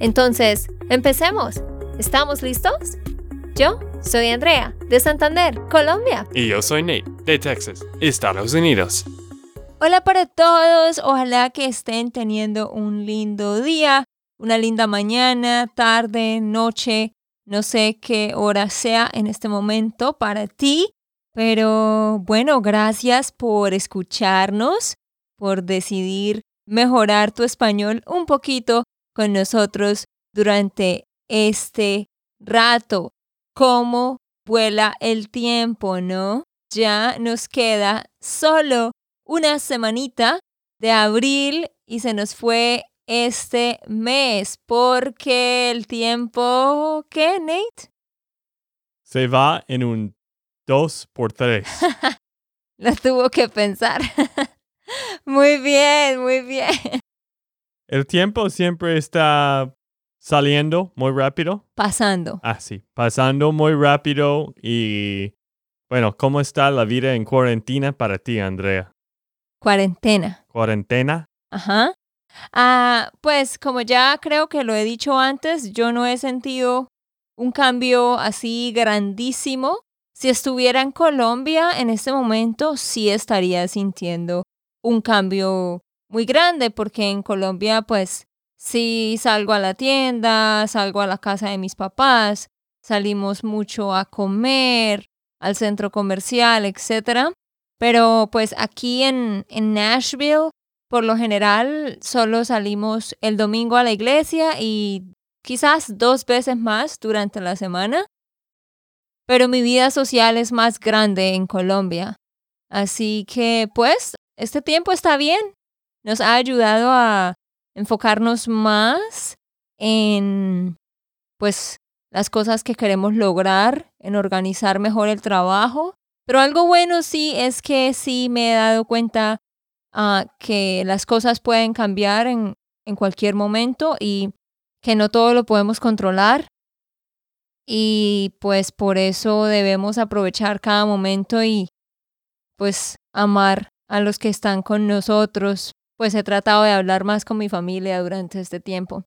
Entonces, empecemos. ¿Estamos listos? Yo soy Andrea, de Santander, Colombia. Y yo soy Nate, de Texas, Estados Unidos. Hola para todos, ojalá que estén teniendo un lindo día, una linda mañana, tarde, noche, no sé qué hora sea en este momento para ti. Pero bueno, gracias por escucharnos, por decidir mejorar tu español un poquito con nosotros durante este rato. ¿Cómo vuela el tiempo, no? Ya nos queda solo una semanita de abril y se nos fue este mes porque el tiempo, ¿qué, Nate? Se va en un Dos por tres. Lo tuvo que pensar. muy bien, muy bien. El tiempo siempre está saliendo muy rápido. Pasando. Ah, sí, pasando muy rápido y bueno, ¿cómo está la vida en cuarentena para ti, Andrea? Cuarentena. Cuarentena. Ajá. Ah, pues como ya creo que lo he dicho antes, yo no he sentido un cambio así grandísimo si estuviera en Colombia en este momento, sí estaría sintiendo un cambio muy grande, porque en Colombia, pues, sí salgo a la tienda, salgo a la casa de mis papás, salimos mucho a comer, al centro comercial, etc. Pero pues aquí en, en Nashville, por lo general, solo salimos el domingo a la iglesia y quizás dos veces más durante la semana pero mi vida social es más grande en Colombia. Así que, pues, este tiempo está bien. Nos ha ayudado a enfocarnos más en, pues, las cosas que queremos lograr, en organizar mejor el trabajo. Pero algo bueno sí es que sí me he dado cuenta uh, que las cosas pueden cambiar en, en cualquier momento y que no todo lo podemos controlar y pues por eso debemos aprovechar cada momento y pues amar a los que están con nosotros. Pues he tratado de hablar más con mi familia durante este tiempo.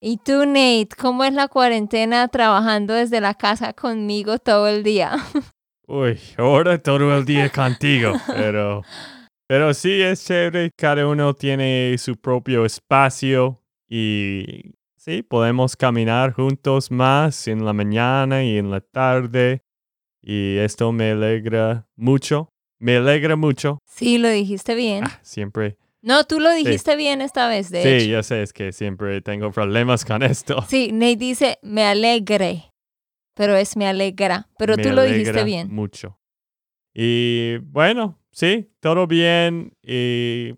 ¿Y tú, Nate, cómo es la cuarentena trabajando desde la casa conmigo todo el día? Uy, ahora todo el día contigo, pero, pero sí es chévere, cada uno tiene su propio espacio y Sí, podemos caminar juntos más en la mañana y en la tarde. Y esto me alegra mucho. Me alegra mucho. Sí, lo dijiste bien. Ah, siempre. No, tú lo dijiste bien esta vez, de sí, ya sé, es que siempre tengo problemas con esto. Sí, Nate dice me alegre, pero es me alegra. Pero tú lo dijiste bien. Mucho. Y bueno, sí, todo bien. Y...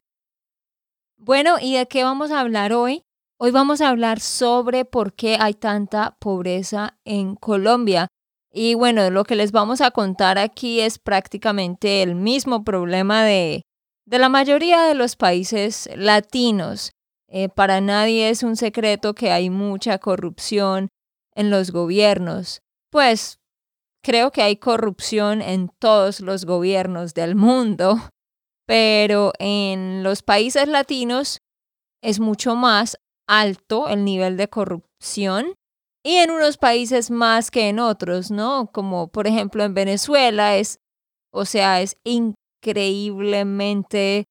Bueno, ¿y de qué vamos a hablar hoy? Hoy vamos a hablar sobre por qué hay tanta pobreza en Colombia. Y bueno, lo que les vamos a contar aquí es prácticamente el mismo problema de, de la mayoría de los países latinos. Eh, para nadie es un secreto que hay mucha corrupción en los gobiernos. Pues creo que hay corrupción en todos los gobiernos del mundo, pero en los países latinos es mucho más alto el nivel de corrupción y en unos países más que en otros, ¿no? Como por ejemplo en Venezuela es, o sea, es increíblemente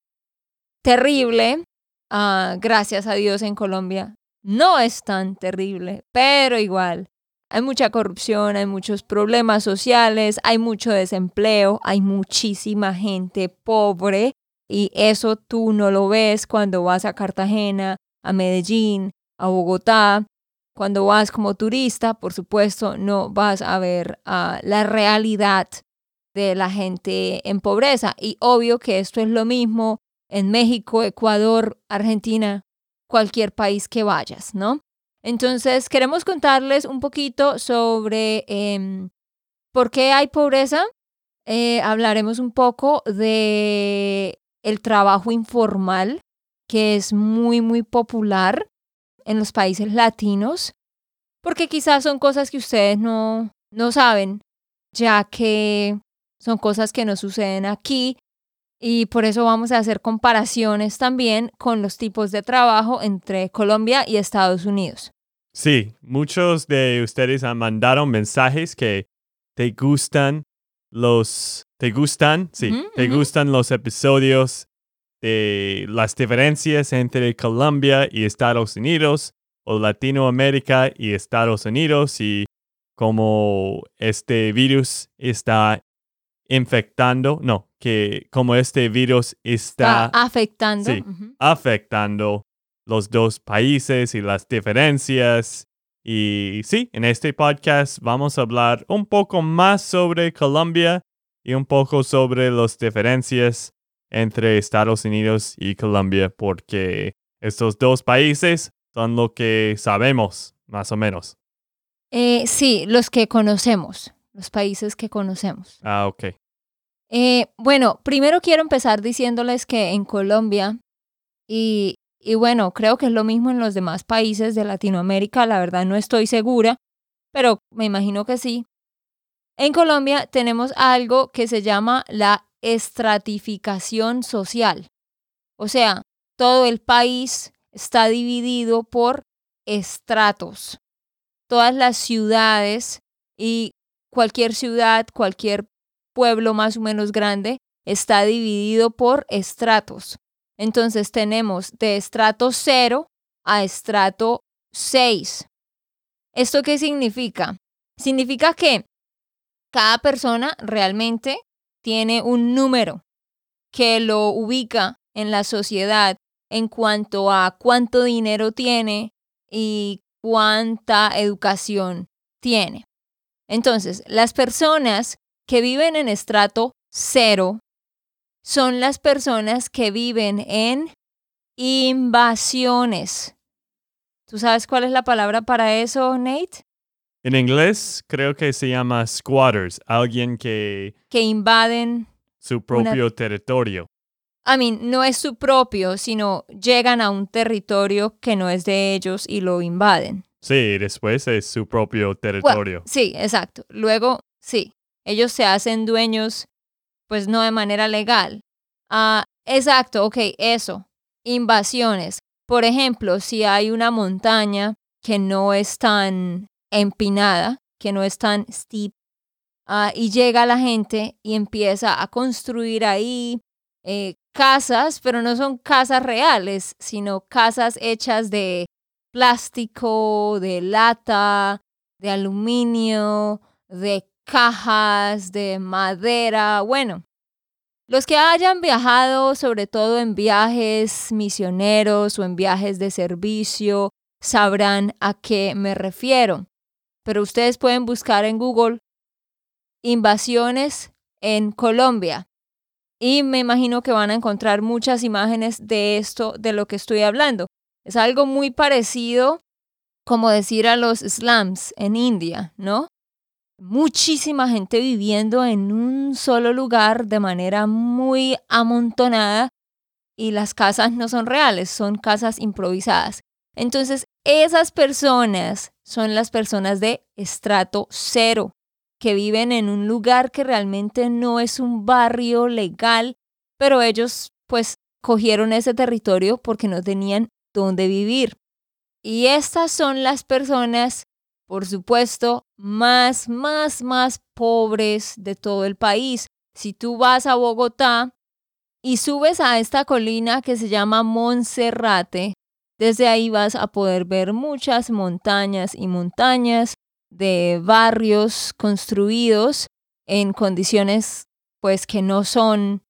terrible. Ah, gracias a Dios en Colombia no es tan terrible, pero igual. Hay mucha corrupción, hay muchos problemas sociales, hay mucho desempleo, hay muchísima gente pobre y eso tú no lo ves cuando vas a Cartagena a Medellín, a Bogotá. Cuando vas como turista, por supuesto, no vas a ver ah, la realidad de la gente en pobreza. Y obvio que esto es lo mismo en México, Ecuador, Argentina, cualquier país que vayas, ¿no? Entonces, queremos contarles un poquito sobre em, por qué hay pobreza. Eh, hablaremos un poco de el trabajo informal, que es muy, muy popular en los países latinos, porque quizás son cosas que ustedes no, no saben, ya que son cosas que no suceden aquí y por eso vamos a hacer comparaciones también con los tipos de trabajo entre Colombia y Estados Unidos. Sí, muchos de ustedes han mandado mensajes que te gustan los, te gustan, sí, te gustan los episodios de las diferencias entre Colombia y Estados Unidos o Latinoamérica y Estados Unidos y cómo este virus está infectando, no, que como este virus está, afectando, afectando los dos países y las diferencias. Y sí, en este podcast vamos a hablar un poco más sobre Colombia y un poco sobre las diferencias entre Estados Unidos y Colombia, porque estos dos países son lo que sabemos, más o menos. Eh, sí, los que conocemos, los países que conocemos. Ah, ok. Eh, bueno, primero quiero empezar diciéndoles que en Colombia, y, y bueno, creo que es lo mismo en los demás países de Latinoamérica, la verdad no estoy segura, pero me imagino que sí. En Colombia tenemos algo que se llama la estratificación social. O sea, todo el país está dividido por estratos. Todas las ciudades y cualquier ciudad, cualquier pueblo más o menos grande está dividido por estratos. Entonces tenemos de estrato 0 a estrato 6. ¿Esto qué significa? Significa que cada persona realmente tiene un número que lo ubica en la sociedad en cuanto a cuánto dinero tiene y cuánta educación tiene. Entonces, las personas que viven en estrato cero son las personas que viven en invasiones. ¿Tú sabes cuál es la palabra para eso, Nate? En inglés creo que se llama squatters, alguien que... Que invaden... Su propio territorio. I mean, no es su propio, sino llegan a un territorio que no es de ellos y lo invaden. Sí, después es su propio territorio. sí, exacto. Luego, sí, ellos se hacen dueños, pues no de manera legal. Ah, exacto, ok, eso. Invasiones. Por ejemplo, si hay una montaña que no es tan empinada, que no es tan steep, ah, y llega la gente y empieza a construir ahí eh, casas, pero no son casas reales, sino casas hechas de plástico, de lata, de aluminio, de cajas de madera, bueno. Los que hayan viajado, sobre todo en viajes misioneros o en viajes de servicio, sabrán a qué me refiero. Pero ustedes pueden buscar en Google invasiones en Colombia. Y me imagino que van a encontrar muchas imágenes de esto, de lo que estoy hablando. Es algo muy parecido como decir a los slums en India, ¿no? muchísima gente viviendo en un solo lugar de manera muy amontonada y las casas no son reales, son casas improvisadas. Entonces, esas personas son las personas de estrato cero, que viven en un lugar que realmente no es un barrio legal, pero ellos pues cogieron ese territorio porque no tenían dónde vivir. Y estas son las personas por supuesto, más, más, más pobres de todo el país. Si tú vas a Bogotá y subes a esta colina que se llama Monserrate, desde ahí vas a poder ver muchas montañas y montañas de barrios construidos en condiciones pues que no son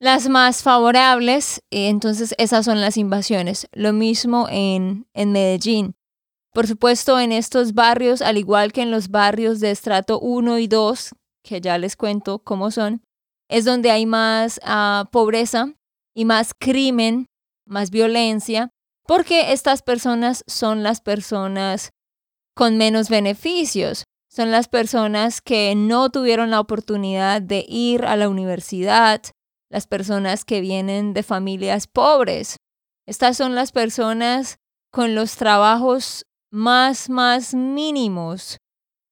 las más favorables, entonces esas son las invasiones. Lo mismo en, en Medellín. Por supuesto, en estos barrios, al igual que en los barrios de estrato 1 y 2, que ya les cuento cómo son, es donde hay más ah, pobreza y más crimen, más violencia. porque estas personas son las personas con menos beneficios, son las personas que no tuvieron la oportunidad de ir a la universidad, las personas que vienen de familias pobres. Estas son las personas con los trabajos más, más mínimos,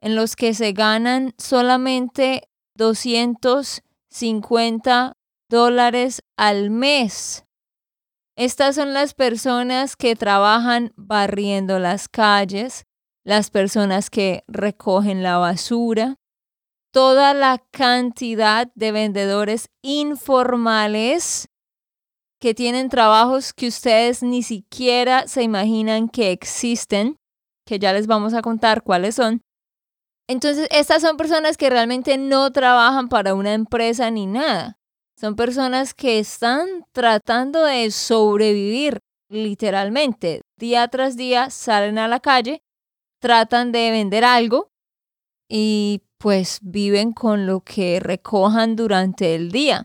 en los que se ganan solamente 250 dólares al mes. Estas son las personas que trabajan barriendo las calles, las personas que recogen la basura, toda la cantidad de vendedores informales que tienen trabajos que ustedes ni siquiera se imaginan que existen, que ya les vamos a contar cuáles son. Entonces, estas son personas que realmente no trabajan para una empresa ni nada. Son personas que están tratando de sobrevivir literalmente. Día tras día salen a la calle, tratan de vender algo y pues viven con lo que recojan durante el día.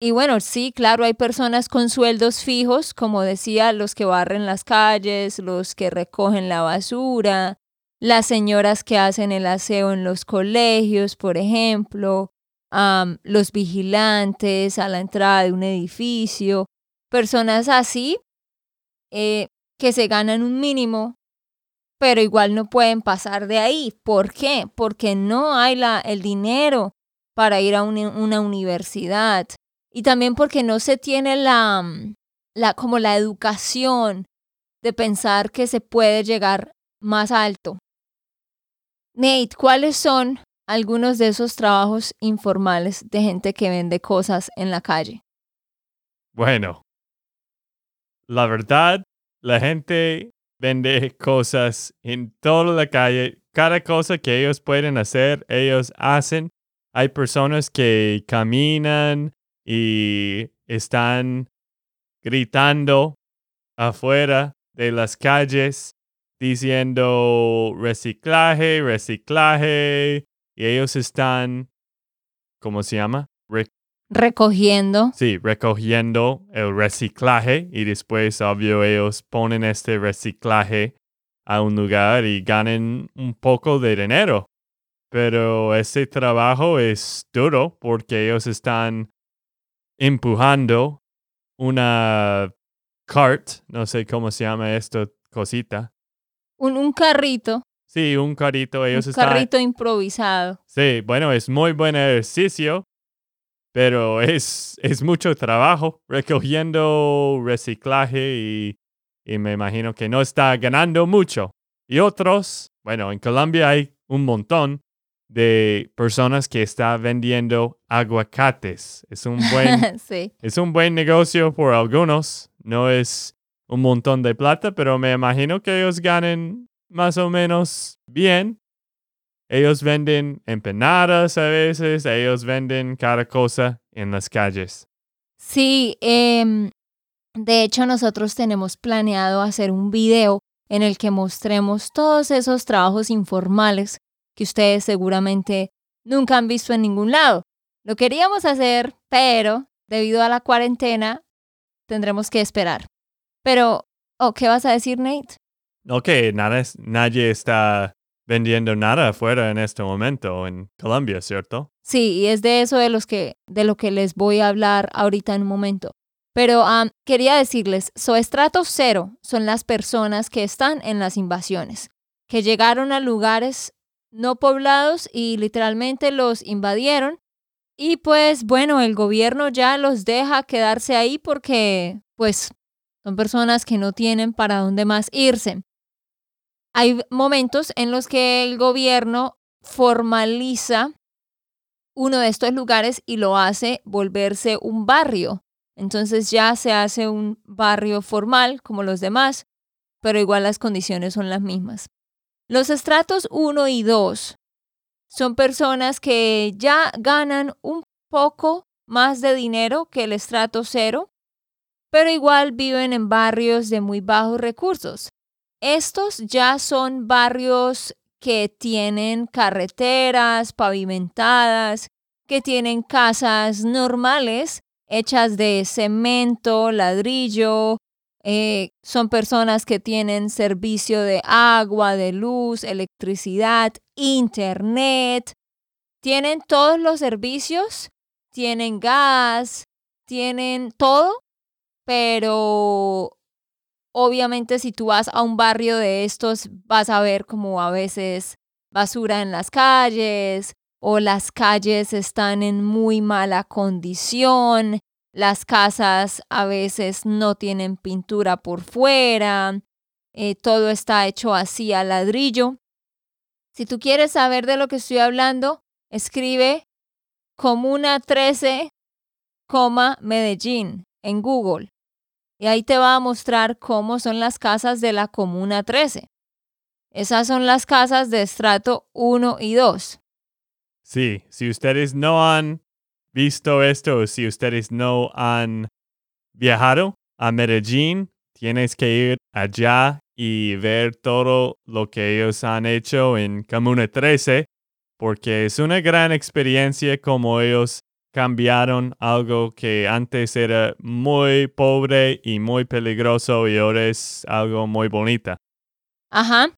Y bueno, sí, claro, hay personas con sueldos fijos, como decía, los que barren las calles, los que recogen la basura, las señoras que hacen el aseo en los colegios, por ejemplo, los vigilantes a la entrada de un edificio, personas así eh, que se ganan un mínimo, pero igual no pueden pasar de ahí. ¿Por qué? Porque no hay la, el dinero para ir a una universidad y también porque no se tiene la, la, como la educación de pensar que se puede llegar más alto. Nate, ¿cuáles son algunos de esos trabajos informales de gente que vende cosas en la calle? Bueno, la verdad, la gente vende cosas en toda la calle. Cada cosa que ellos pueden hacer, ellos hacen. Hay personas que caminan y están gritando afuera de las calles diciendo reciclaje, reciclaje, y ellos están, ¿cómo se llama? Recogiendo. Sí, recogiendo el reciclaje y después, obvio, ellos ponen este reciclaje a un lugar y ganan un poco de dinero. Pero ese trabajo es duro porque ellos están empujando una cart, no sé cómo se llama esto, cosita. Un, un carrito. Sí, un carrito. Ellos un carrito improvisado. Sí, bueno, es muy buen ejercicio, pero es, es mucho trabajo recogiendo reciclaje y, y me imagino que no está ganando mucho. Y otros, bueno, en Colombia hay un montón de personas que están vendiendo aguacates. Es un buen, sí. es un buen negocio por algunos. No es un montón de plata, pero me imagino que ellos ganen más o menos bien. Ellos venden empanadas a veces, ellos venden cada cosa en las calles. Sí, em, de hecho nosotros tenemos planeado hacer un video en el que mostremos todos esos trabajos informales que ustedes seguramente nunca han visto en ningún lado. Lo queríamos hacer, pero debido a la cuarentena tendremos que esperar. Pero, oh, ¿qué vas a decir, Nate? Ok, nada, nadie está vendiendo nada afuera en este momento en Colombia, ¿cierto? Sí, y es de eso de, los que, de lo que les voy a hablar ahorita en un momento. Pero quería decirles, so estrato cero son las personas que están en las invasiones, que llegaron a lugares no poblados y literalmente los invadieron. Y pues bueno, el gobierno ya los deja quedarse ahí porque pues son personas que no tienen para dónde más irse. Hay momentos en los que el gobierno formaliza uno de estos lugares y lo hace volverse un barrio. Entonces ya se hace un barrio formal como los demás, pero igual las condiciones son las mismas. Los estratos 1 y 2 son personas que ya ganan un poco más de dinero que el estrato 0, pero igual viven en barrios de muy bajos recursos. Estos ya son barrios que tienen carreteras pavimentadas, que tienen casas normales hechas de cemento, ladrillo, eh, son personas que tienen servicio de agua, de luz, electricidad, internet. Tienen todos los servicios, tienen gas, tienen todo, pero obviamente si tú vas a un barrio de estos vas a ver como a veces basura en las calles o las calles están en muy mala condición, las casas a veces no tienen pintura por fuera, eh, todo está hecho así a ladrillo. Si tú quieres saber de lo que estoy hablando, escribe Comuna 13, Medellín en Google. Y ahí te va a mostrar cómo son las casas de la Comuna 13. Esas son las casas de estrato 1 y 2. Sí, si ustedes no han visto esto, si ustedes no han viajado a Medellín, tienes que ir allá y ver todo lo que ellos han hecho en Comuna 13, porque es una gran experiencia como ellos cambiaron algo que antes era muy pobre y muy peligroso y ahora es algo muy bonita. Ajá.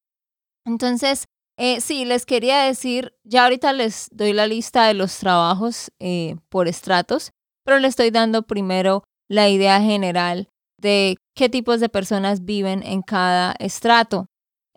Entonces, eh, sí, les quería decir, ya ahorita les doy la lista de los trabajos eh, por estratos, pero les estoy dando primero la idea general de qué tipos de personas viven en cada estrato.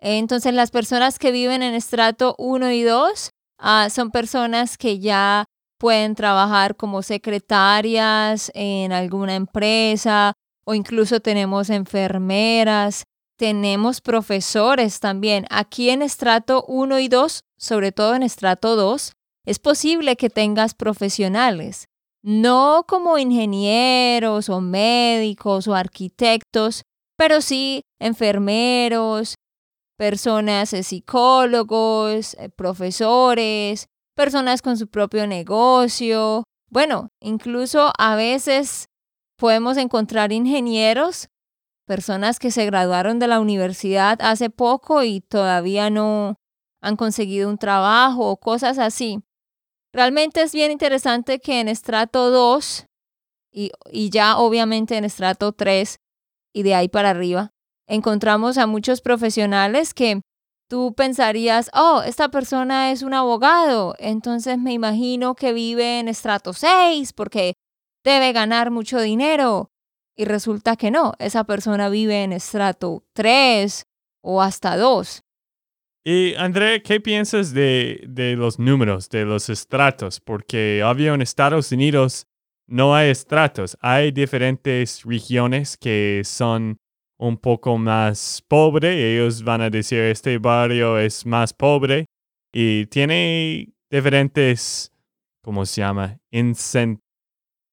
Entonces, las personas que viven en estrato 1 y 2 ah, son personas que ya pueden trabajar como secretarias en alguna empresa o incluso tenemos enfermeras, tenemos profesores también. Aquí en estrato 1 y 2, sobre todo en estrato 2, es posible que tengas profesionales, no como ingenieros o médicos o arquitectos, pero sí enfermeros, personas eh, psicólogos, eh, profesores, personas con su propio negocio. Bueno, incluso a veces podemos encontrar ingenieros personas que se graduaron de la universidad hace poco y todavía no han conseguido un trabajo o cosas así. Realmente es bien interesante que en estrato 2 y, ya obviamente en estrato 3 y de ahí para arriba, encontramos a muchos profesionales que tú pensarías, oh, esta persona es un abogado, entonces me imagino que vive en estrato 6 porque debe ganar mucho dinero. Y resulta que no, esa persona vive en estrato 3 o hasta 2. Y André, ¿qué piensas de, de los números, de los estratos? Porque obvio en Estados Unidos no hay estratos, hay diferentes regiones que son un poco más pobres. Ellos van a decir este barrio es más pobre y tiene diferentes, ¿cómo se llama? Incent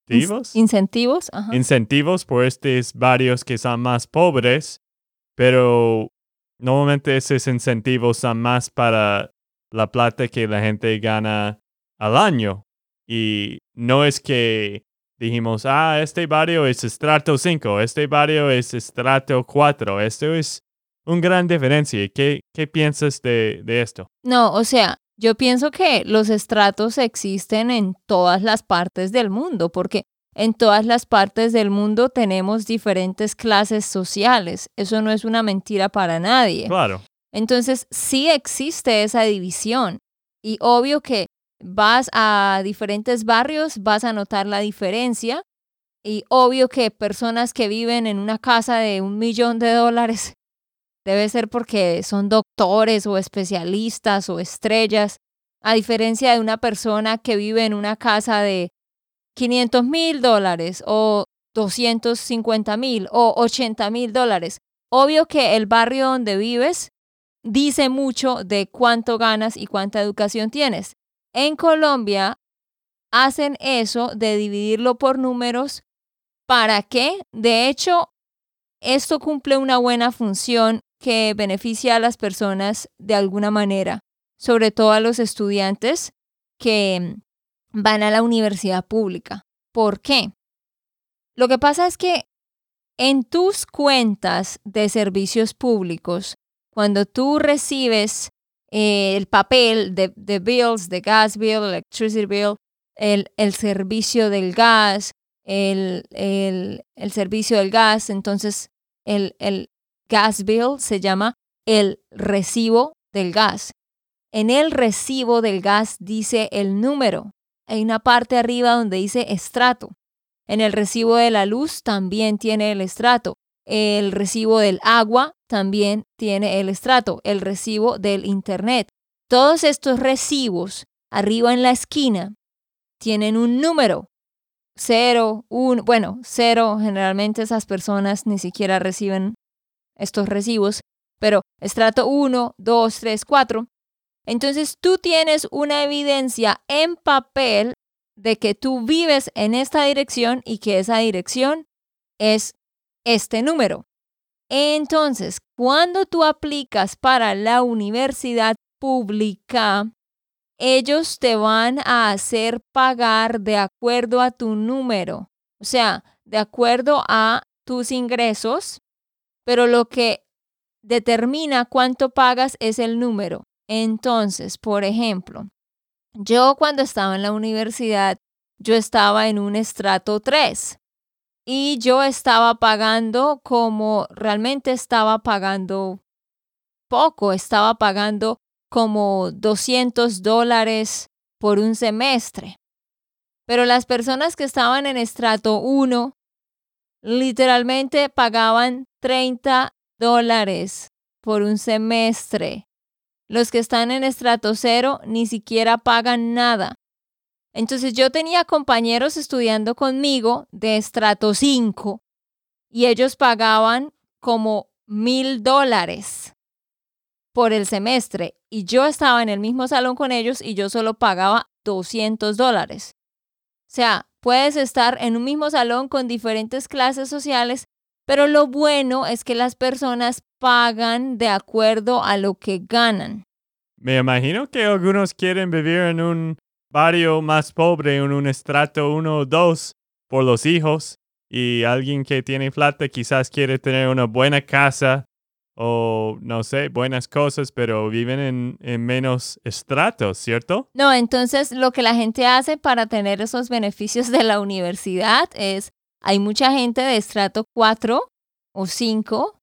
incentivos. Incentivos, Incentivos por estos barrios que son más pobres, pero normalmente esos incentivos son más para la plata que la gente gana al año. Y no es que dijimos, ah, este barrio es estrato 5, este barrio es estrato 4. Esto es una gran diferencia. ¿Qué, qué piensas de, de esto? No, o sea, yo pienso que los estratos existen en todas las partes del mundo, porque en todas las partes del mundo tenemos diferentes clases sociales. Eso no es una mentira para nadie. Claro. Entonces, sí existe esa división. Y obvio que vas a diferentes barrios, vas a notar la diferencia. Y obvio que personas que viven en una casa de un millón de dólares Debe ser porque son doctores o especialistas o estrellas, a diferencia de una persona que vive en una casa de 500 mil dólares o 250 mil o 80 mil dólares. Obvio que el barrio donde vives dice mucho de cuánto ganas y cuánta educación tienes. En Colombia hacen eso de dividirlo por números. ¿Para qué? De hecho, esto cumple una buena función que beneficia a las personas de alguna manera, sobre todo a los estudiantes que van a la universidad pública. ¿Por qué? Lo que pasa es que en tus cuentas de servicios públicos, cuando tú recibes eh, el papel de, bills, de gas bill, electricity bill, el, el servicio del gas, el, el, el servicio del gas, entonces el, el gas bill se llama el recibo del gas. En el recibo del gas dice el número. Hay una parte arriba donde dice estrato. En el recibo de la luz también tiene el estrato. El recibo del agua también tiene el estrato. El recibo del internet. Todos estos recibos arriba en la esquina tienen un número. Cero, un, bueno, cero, generalmente esas personas ni siquiera reciben estos recibos, pero estrato 1, 2, 3, 4. Entonces tú tienes una evidencia en papel de que tú vives en esta dirección y que esa dirección es este número. Entonces, cuando tú aplicas para la universidad pública, ellos te van a hacer pagar de acuerdo a tu número, o sea, de acuerdo a tus ingresos, pero lo que determina cuánto pagas es el número. Entonces, por ejemplo, yo cuando estaba en la universidad, yo estaba en un estrato 3 y yo estaba pagando como realmente estaba pagando poco, estaba pagando como 200 dólares por un semestre. Pero las personas que estaban en estrato 1 literalmente pagaban 30 dólares por un semestre. Los que están en estrato 0 ni siquiera pagan nada. Entonces yo tenía compañeros estudiando conmigo de estrato 5 y ellos pagaban como mil dólares por el semestre y yo estaba en el mismo salón con ellos y yo solo pagaba 200 dólares. O sea, puedes estar en un mismo salón con diferentes clases sociales, pero lo bueno es que las personas pagan de acuerdo a lo que ganan. Me imagino que algunos quieren vivir en un barrio más pobre, en un estrato 1 o 2 por los hijos, y alguien que tiene plata quizás quiere tener una buena casa o no sé, buenas cosas, pero viven en, menos estratos, ¿cierto? No, entonces lo que la gente hace para tener esos beneficios de la universidad es, hay mucha gente de estrato 4 o 5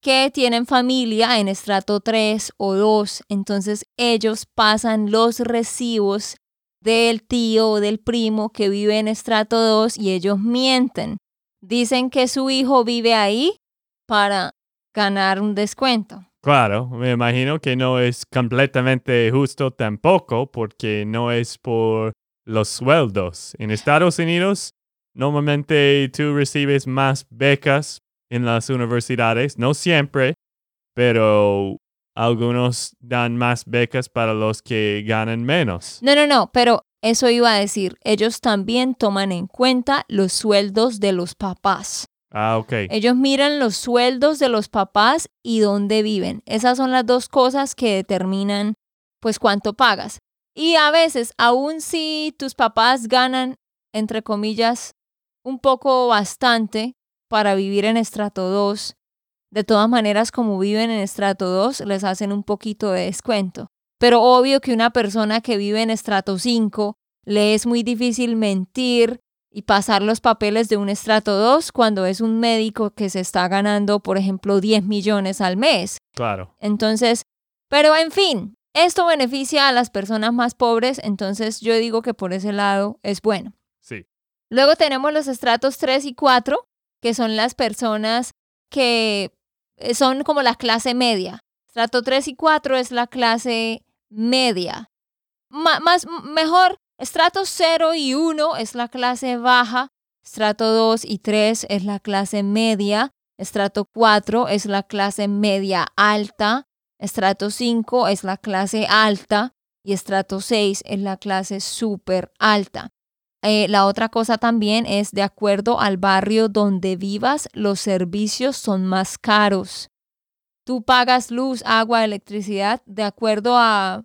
que tienen familia en estrato 3 o 2, entonces ellos pasan los recibos del tío o del primo que vive en estrato 2 y ellos mienten. Dicen que su hijo vive ahí para ganar un descuento. Claro, me imagino que no es completamente justo tampoco porque no es por los sueldos. En Estados Unidos, normalmente tú recibes más becas en las universidades, no siempre, pero algunos dan más becas para los que ganan menos. No, no, no, pero eso iba a decir, ellos también toman en cuenta los sueldos de los papás. Ah, ok. Ellos miran los sueldos de los papás y dónde viven. Esas son las dos cosas que determinan pues cuánto pagas. Y a veces, aun si tus papás ganan, entre comillas, un poco bastante para vivir en estrato 2, de todas maneras, como viven en estrato 2, les hacen un poquito de descuento. Pero obvio que una persona que vive en estrato 5 le es muy difícil mentir y pasar los papeles de un estrato 2 cuando es un médico que se está ganando, por ejemplo, 10 millones al mes. Claro. Entonces, pero en fin, esto beneficia a las personas más pobres, entonces yo digo que por ese lado es bueno. Sí. Luego tenemos los estratos 3 y 4, que son las personas que eh, son como la clase media. Estrato 3 y 4 es la clase media. más, mejor, Estrato 0 y 1 es la clase baja, estrato 2 y 3 es la clase media, estrato 4 es la clase media alta, estrato 5 es la clase alta y estrato 6 es la clase súper alta. Eh, la otra cosa también es de acuerdo al barrio donde vivas, los servicios son más caros. Tú pagas luz, agua, electricidad de acuerdo a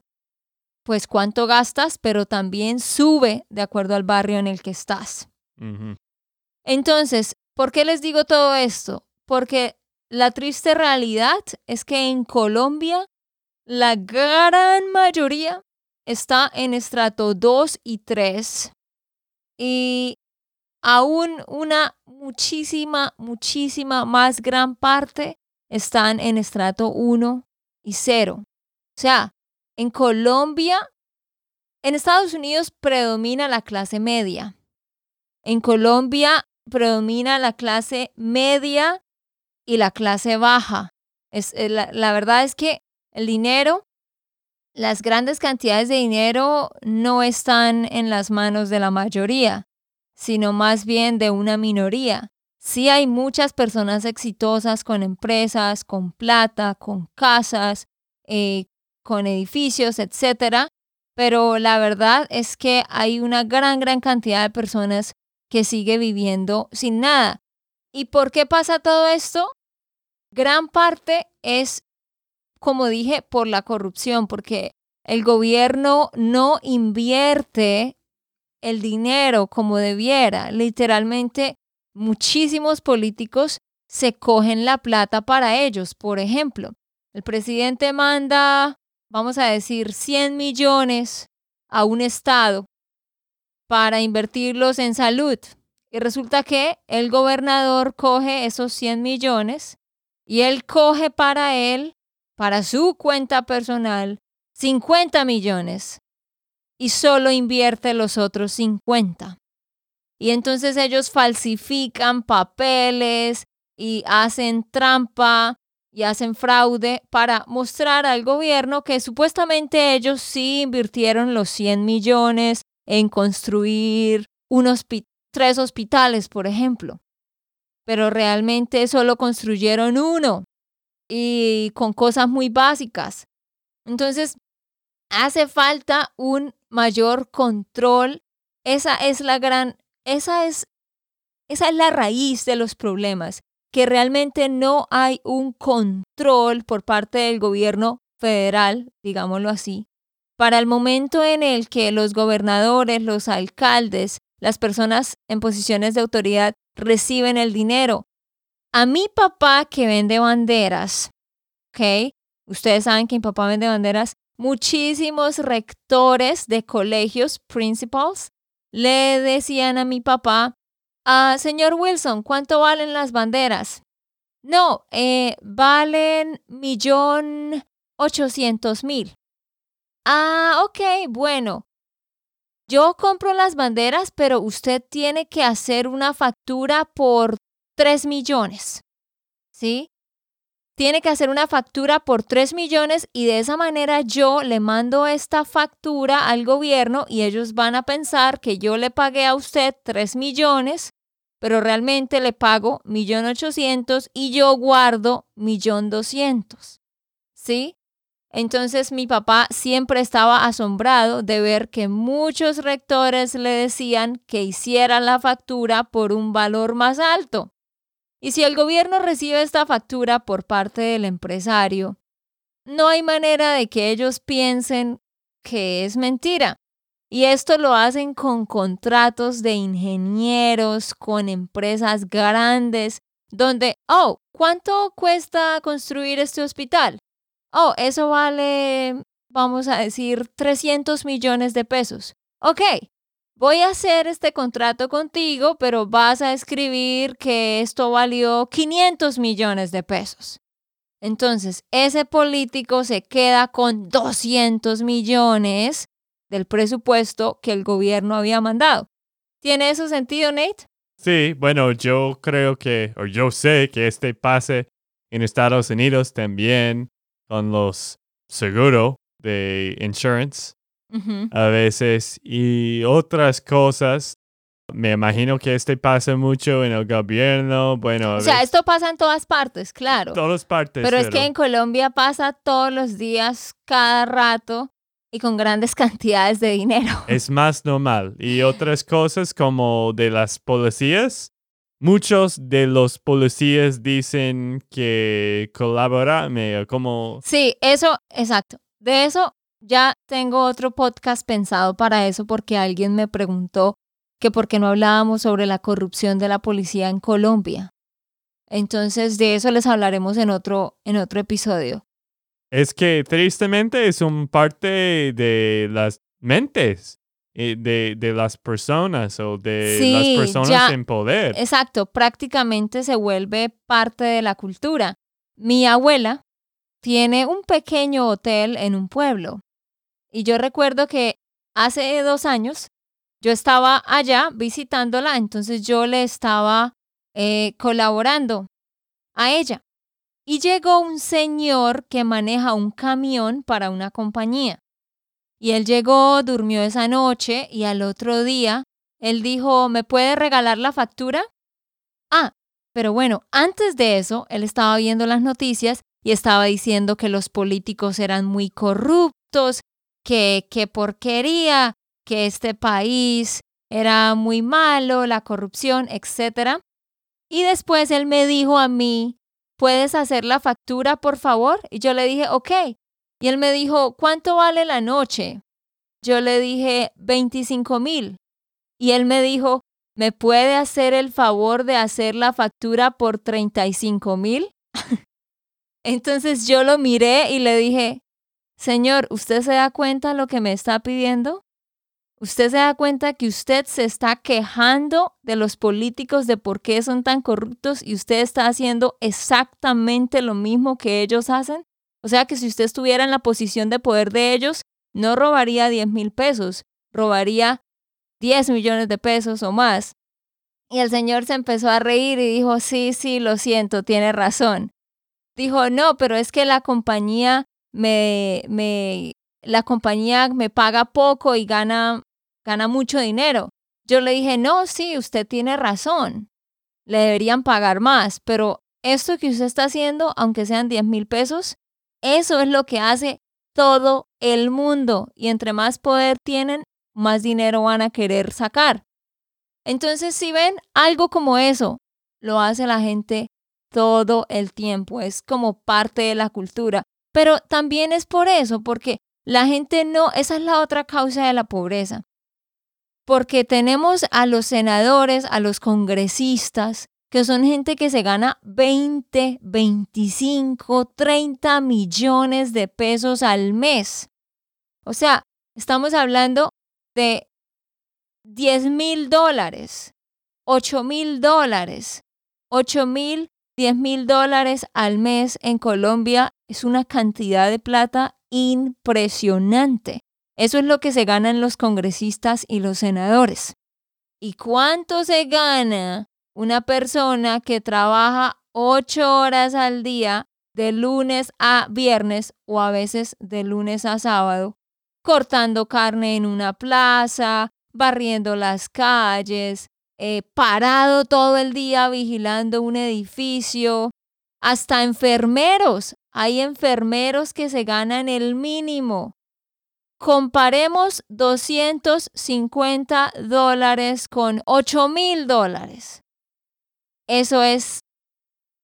pues cuánto gastas, pero también sube de acuerdo al barrio en el que estás. Entonces, ¿por qué les digo todo esto? Porque la triste realidad es que en Colombia la gran mayoría está en estrato 2 y 3. Y aún una muchísima, muchísima más gran parte están en estrato 1 y 0. O sea, en Colombia, en Estados Unidos predomina la clase media. En Colombia predomina la clase media y la clase baja. Es, eh, la, la verdad es que el dinero, las grandes cantidades de dinero no están en las manos de la mayoría, sino más bien de una minoría. Sí hay muchas personas exitosas con empresas, con plata, con casas, eh, con edificios, etcétera, pero la verdad es que hay una gran, gran cantidad de personas que sigue viviendo sin nada. ¿Y por qué pasa todo esto? Gran parte es, como dije, por la corrupción, porque el gobierno no invierte el dinero como debiera. Literalmente, muchísimos políticos se cogen la plata para ellos. Por ejemplo, el presidente manda, vamos a decir, 100 millones a un estado para invertirlos en salud. Y resulta que el gobernador coge esos 100 millones y él coge para él, para su cuenta personal, 50 millones y solo invierte los otros 50. Y entonces ellos falsifican papeles y hacen trampa y hacen fraude para mostrar al gobierno que supuestamente ellos sí invirtieron los 100 millones en construir unos tres hospitales, por ejemplo. Pero realmente solo construyeron uno y con cosas muy básicas. Entonces, hace falta un mayor control. Esa es la gran, esa es, esa es la raíz de los problemas, que realmente no hay un control por parte del gobierno federal, digámoslo así, para el momento en el que los gobernadores, los alcaldes, las personas en posiciones de autoridad reciben el dinero. A mi papá que vende banderas, ¿ok? Ustedes saben que mi papá vende banderas muchísimos rectores de colegios, principals, le decían a mi papá, ah, señor Wilson, ¿cuánto valen las banderas? No, eh, valen millón ochocientos mil. Ah, ok, bueno. Yo compro las banderas, pero usted tiene que hacer una factura por tres millones. ¿Sí? tiene que hacer una factura por 3 millones y de esa manera yo le mando esta factura al gobierno y ellos van a pensar que yo le pagué a usted 3 millones, pero realmente le pago 1.800.000 y yo guardo 1.200.000. ¿Sí? Entonces mi papá siempre estaba asombrado de ver que muchos rectores le decían que hiciera la factura por un valor más alto. Y si el gobierno recibe esta factura por parte del empresario, no hay manera de que ellos piensen que es mentira. Y esto lo hacen con contratos de ingenieros, con empresas grandes, donde, oh, ¿cuánto cuesta construir este hospital? Oh, eso vale, vamos a decir, 300 millones de pesos. Ok, voy a hacer este contrato contigo, pero vas a escribir que esto valió 500 millones de pesos. Entonces, ese político se queda con 200 millones del presupuesto que el gobierno había mandado. ¿Tiene eso sentido, Nate? Sí, bueno, yo creo que, o yo sé que este pase en Estados Unidos también con los seguros de insurance a veces y otras cosas. Me imagino que este pasa mucho en el gobierno. Bueno, o sea, esto pasa en todas partes, claro. Todas partes. Pero, es que en Colombia pasa todos los días, cada rato y con grandes cantidades de dinero. Es más normal. Y otras cosas como de las policías. Muchos de los policías dicen que colaboran, como... Sí, eso, exacto. De eso ya tengo otro podcast pensado para eso porque alguien me preguntó que por qué no hablábamos sobre la corrupción de la policía en Colombia. Entonces de eso les hablaremos en otro, en otro episodio. Es que tristemente es un parte de las mentes eh, de, de, las personas o de Sí, las personas ya- en poder. Exacto, prácticamente se vuelve parte de la cultura. Mi abuela tiene un pequeño hotel en un pueblo. Y yo recuerdo que hace dos años yo estaba allá visitándola, entonces yo le estaba eh, colaborando a ella. Y llegó un señor que maneja un camión para una compañía. Y él llegó, durmió esa noche y al otro día él dijo, ¿me puede regalar la factura? Ah, pero bueno, antes de eso, él estaba viendo las noticias y estaba diciendo que los políticos eran muy corruptos, que qué porquería, que este país era muy malo, la corrupción, etc. Y después él me dijo a mí, ¿puedes hacer la factura, por favor? Y yo le dije, ok. Y él me dijo, ¿cuánto vale la noche? Yo le dije, 25 mil. Y él me dijo, ¿me puede hacer el favor de hacer la factura por 35 mil? Entonces yo lo miré y le dije, Señor, ¿usted se da cuenta lo que me está pidiendo? ¿Usted se da cuenta que usted se está quejando de los políticos de por qué son tan corruptos y usted está haciendo exactamente lo mismo que ellos hacen? O sea que si usted estuviera en la posición de poder de ellos, no robaría 10 mil pesos, robaría 10 millones de pesos o más. Y el señor se empezó a reír y dijo, sí, sí, lo siento, tiene razón. Dijo, no, pero es que la compañía me, me, la compañía me paga poco y gana, gana mucho dinero. Yo le dije, no, sí, usted tiene razón. Le deberían pagar más, pero esto que usted está haciendo, aunque sean 10 mil pesos, eso es lo que hace todo el mundo. Y entre más poder tienen, más dinero van a querer sacar. Entonces, si ven algo como eso, lo hace la gente todo el tiempo, es como parte de la cultura. Pero también es por eso, porque la gente no, esa es la otra causa de la pobreza. Porque tenemos a los senadores, a los congresistas, que son gente que se gana 20, 25, 30 millones de pesos al mes. O sea, estamos hablando de 10 mil dólares, 8 mil dólares, 8 mil, 10 mil dólares al mes en Colombia es una cantidad de plata impresionante. Eso es lo que se ganan los congresistas y los senadores. ¿Y cuánto se gana una persona que trabaja ocho horas al día de lunes a viernes o a veces de lunes a sábado, cortando carne en una plaza, barriendo las calles, eh, parado todo el día vigilando un edificio, hasta enfermeros. Hay enfermeros que se ganan el mínimo. Comparemos 250 dólares con 8 mil dólares. Eso es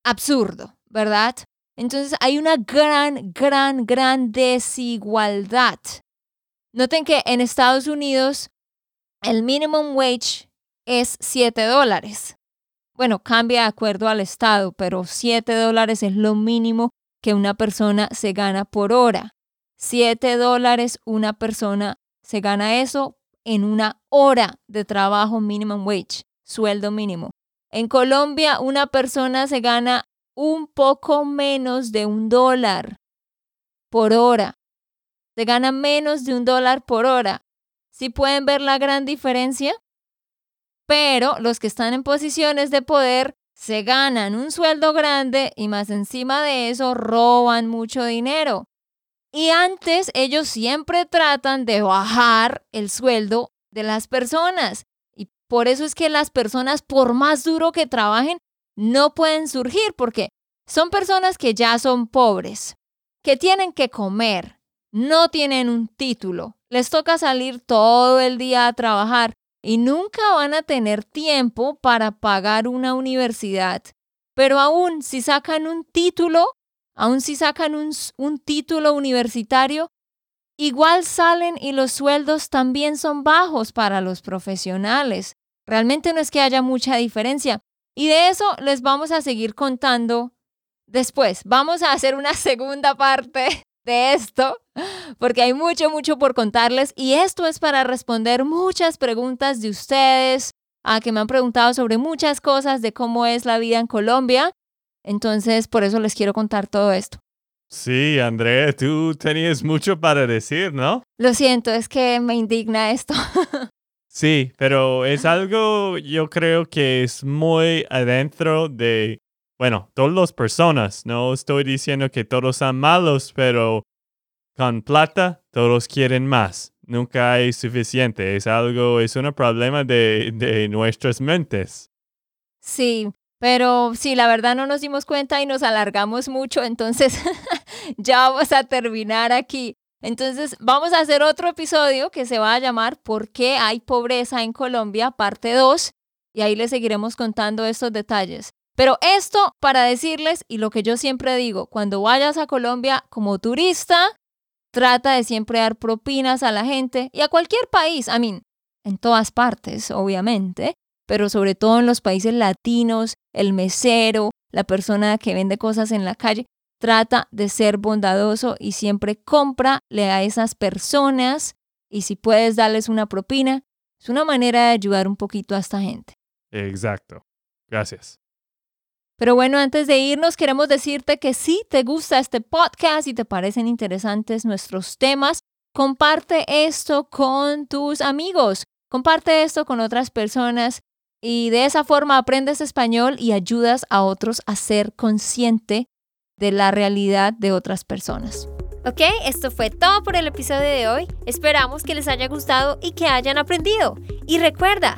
absurdo, ¿verdad? Entonces hay una gran, gran, gran desigualdad. Noten que en Estados Unidos el minimum wage es 7 dólares. Bueno, cambia de acuerdo al estado, pero 7 dólares es lo mínimo que una persona se gana por hora. 7 dólares una persona se gana eso en una hora de trabajo minimum wage, sueldo mínimo. En Colombia una persona se gana un poco menos de un dólar por hora. Se gana menos de un dólar por hora. ¿Sí pueden ver la gran diferencia? Pero los que están en posiciones de poder se ganan un sueldo grande y más encima de eso roban mucho dinero. Y antes ellos siempre tratan de bajar el sueldo de las personas. Y por eso es que las personas, por más duro que trabajen, no pueden surgir porque son personas que ya son pobres, que tienen que comer, no tienen un título, les toca salir todo el día a trabajar y nunca van a tener tiempo para pagar una universidad. Pero aún si sacan un título, aún si sacan un, un, título universitario, igual salen y los sueldos también son bajos para los profesionales. Realmente no es que haya mucha diferencia. Y de eso les vamos a seguir contando después. Vamos a hacer una segunda parte de esto, porque hay mucho, mucho por contarles y esto es para responder muchas preguntas de ustedes, a que me han preguntado sobre muchas cosas de cómo es la vida en Colombia. Entonces, por eso les quiero contar todo esto. Sí, Andrea, tú tenías mucho para decir, ¿no? Lo siento, es que me indigna esto. sí, pero es algo yo creo que es muy adentro de, bueno, todas las personas. No estoy diciendo que todos son malos, pero con plata todos quieren más. Nunca hay suficiente. Es algo, es un problema de, de nuestras mentes. Sí, pero sí, la verdad no nos dimos cuenta y nos alargamos mucho, entonces ya vamos a terminar aquí. Entonces vamos a hacer otro episodio que se va a llamar ¿Por qué hay pobreza en Colombia? parte 2 y ahí les seguiremos contando estos detalles. Pero esto para decirles, y lo que yo siempre digo, cuando vayas a Colombia como turista, trata de siempre dar propinas a la gente y a cualquier país, a mí, en todas partes, obviamente, pero sobre todo en los países latinos, el mesero, la persona que vende cosas en la calle, trata de ser bondadoso y siempre cómprale a esas personas y si puedes darles una propina, es una manera de ayudar un poquito a esta gente. Exacto. Gracias. Pero bueno, antes de irnos, queremos decirte que si te gusta este podcast y te parecen interesantes nuestros temas, comparte esto con tus amigos, comparte esto con otras personas y de esa forma aprendes español y ayudas a otros a ser consciente de la realidad de otras personas. Ok, esto fue todo por el episodio de hoy. Esperamos que les haya gustado y que hayan aprendido. Y recuerda,